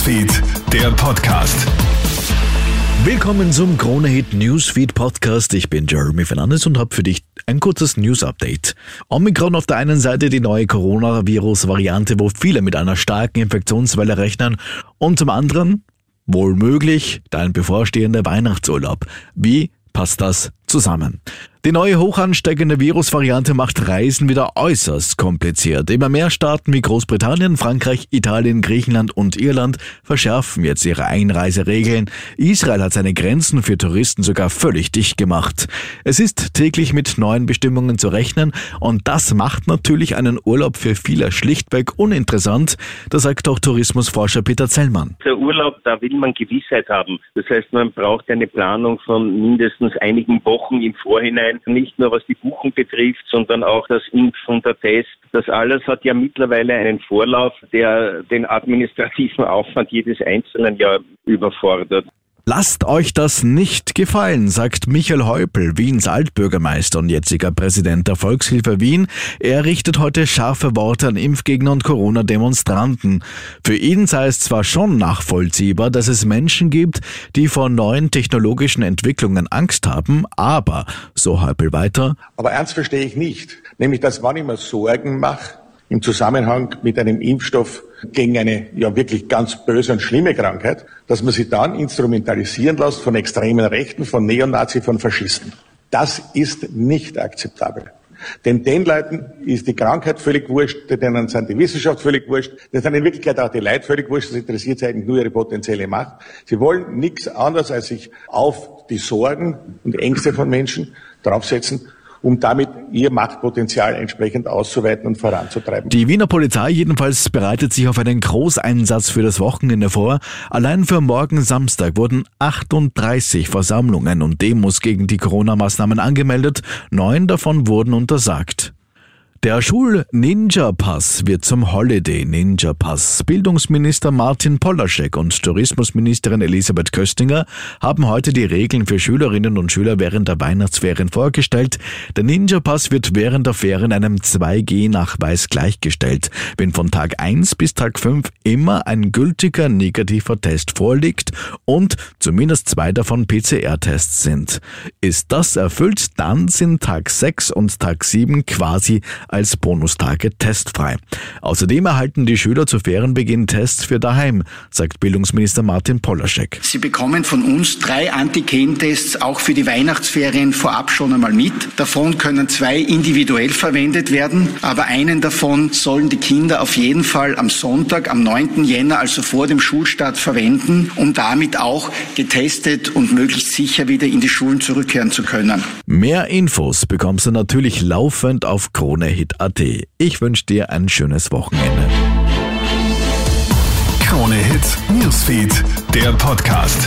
Newsfeed, der Podcast. Willkommen zum Krone Hit Newsfeed Podcast. Ich bin Jeremy Fernandes und habe für dich ein kurzes News Update. Omikron auf der einen Seite die neue Coronavirus-Variante, wo viele mit einer starken Infektionswelle rechnen, und zum anderen wohl möglich dein bevorstehender Weihnachtsurlaub. Wie passt das zusammen? Die neue hochansteckende Virusvariante macht Reisen wieder äußerst kompliziert. Immer mehr Staaten wie Großbritannien, Frankreich, Italien, Griechenland und Irland verschärfen jetzt ihre Einreiseregeln. Israel hat seine Grenzen für Touristen sogar völlig dicht gemacht. Es ist täglich mit neuen Bestimmungen zu rechnen und das macht natürlich einen Urlaub für viele schlichtweg uninteressant. Das sagt auch Tourismusforscher Peter Zellmann. Der Urlaub, da will man Gewissheit haben. Das heißt, man braucht eine Planung von mindestens einigen Wochen im Vorhinein sein, nicht nur was die Buchung betrifft, sondern auch das Impf und der Test. Das alles hat ja mittlerweile einen Vorlauf, der den administrativen Aufwand jedes Einzelnen ja überfordert. Lasst euch das nicht gefallen, sagt Michael Häupl, Wiens Altbürgermeister und jetziger Präsident der Volkshilfe Wien. Er richtet heute scharfe Worte an Impfgegner und Corona-Demonstranten. Für ihn sei es zwar schon nachvollziehbar, dass es Menschen gibt, die vor neuen technologischen Entwicklungen Angst haben, aber, so Häupl weiter, aber ernst verstehe ich nicht, nämlich dass wann ich mir Sorgen mache, im Zusammenhang mit einem Impfstoff gegen eine ja wirklich ganz böse und schlimme Krankheit, dass man sie dann instrumentalisieren lässt von extremen Rechten, von Neonazi, von Faschisten. Das ist nicht akzeptabel. Denn den Leuten ist die Krankheit völlig wurscht, denen sind die Wissenschaft völlig wurscht, denen sind in Wirklichkeit auch die Leute völlig wurscht, das interessiert sie eigentlich nur ihre potenzielle Macht. Sie wollen nichts anderes, als sich auf die Sorgen und Ängste von Menschen draufsetzen um damit ihr Machtpotenzial entsprechend auszuweiten und voranzutreiben. Die Wiener Polizei jedenfalls bereitet sich auf einen Großeinsatz für das Wochenende vor. Allein für morgen Samstag wurden 38 Versammlungen und Demos gegen die Corona-Maßnahmen angemeldet. Neun davon wurden untersagt. Der Schul-Ninja-Pass wird zum Holiday-Ninja-Pass. Bildungsminister Martin Polaschek und Tourismusministerin Elisabeth Köstinger haben heute die Regeln für Schülerinnen und Schüler während der Weihnachtsferien vorgestellt. Der Ninja-Pass wird während der Ferien einem 2G-Nachweis gleichgestellt, wenn von Tag 1 bis Tag 5 immer ein gültiger negativer Test vorliegt und zumindest zwei davon PCR-Tests sind. Ist das erfüllt, dann sind Tag 6 und Tag 7 quasi als Bonustage testfrei. Außerdem erhalten die Schüler zu Ferienbeginn Tests für daheim, sagt Bildungsminister Martin Polaschek. Sie bekommen von uns drei Antigen-Tests auch für die Weihnachtsferien vorab schon einmal mit. Davon können zwei individuell verwendet werden, aber einen davon sollen die Kinder auf jeden Fall am Sonntag, am 9. Jänner, also vor dem Schulstart, verwenden, um damit auch getestet und möglichst sicher wieder in die Schulen zurückkehren zu können. Mehr Infos bekommst du natürlich laufend auf Krone Hit.at. Ich wünsche dir ein schönes Wochenende. Krone Hit Newsfeed, der Podcast.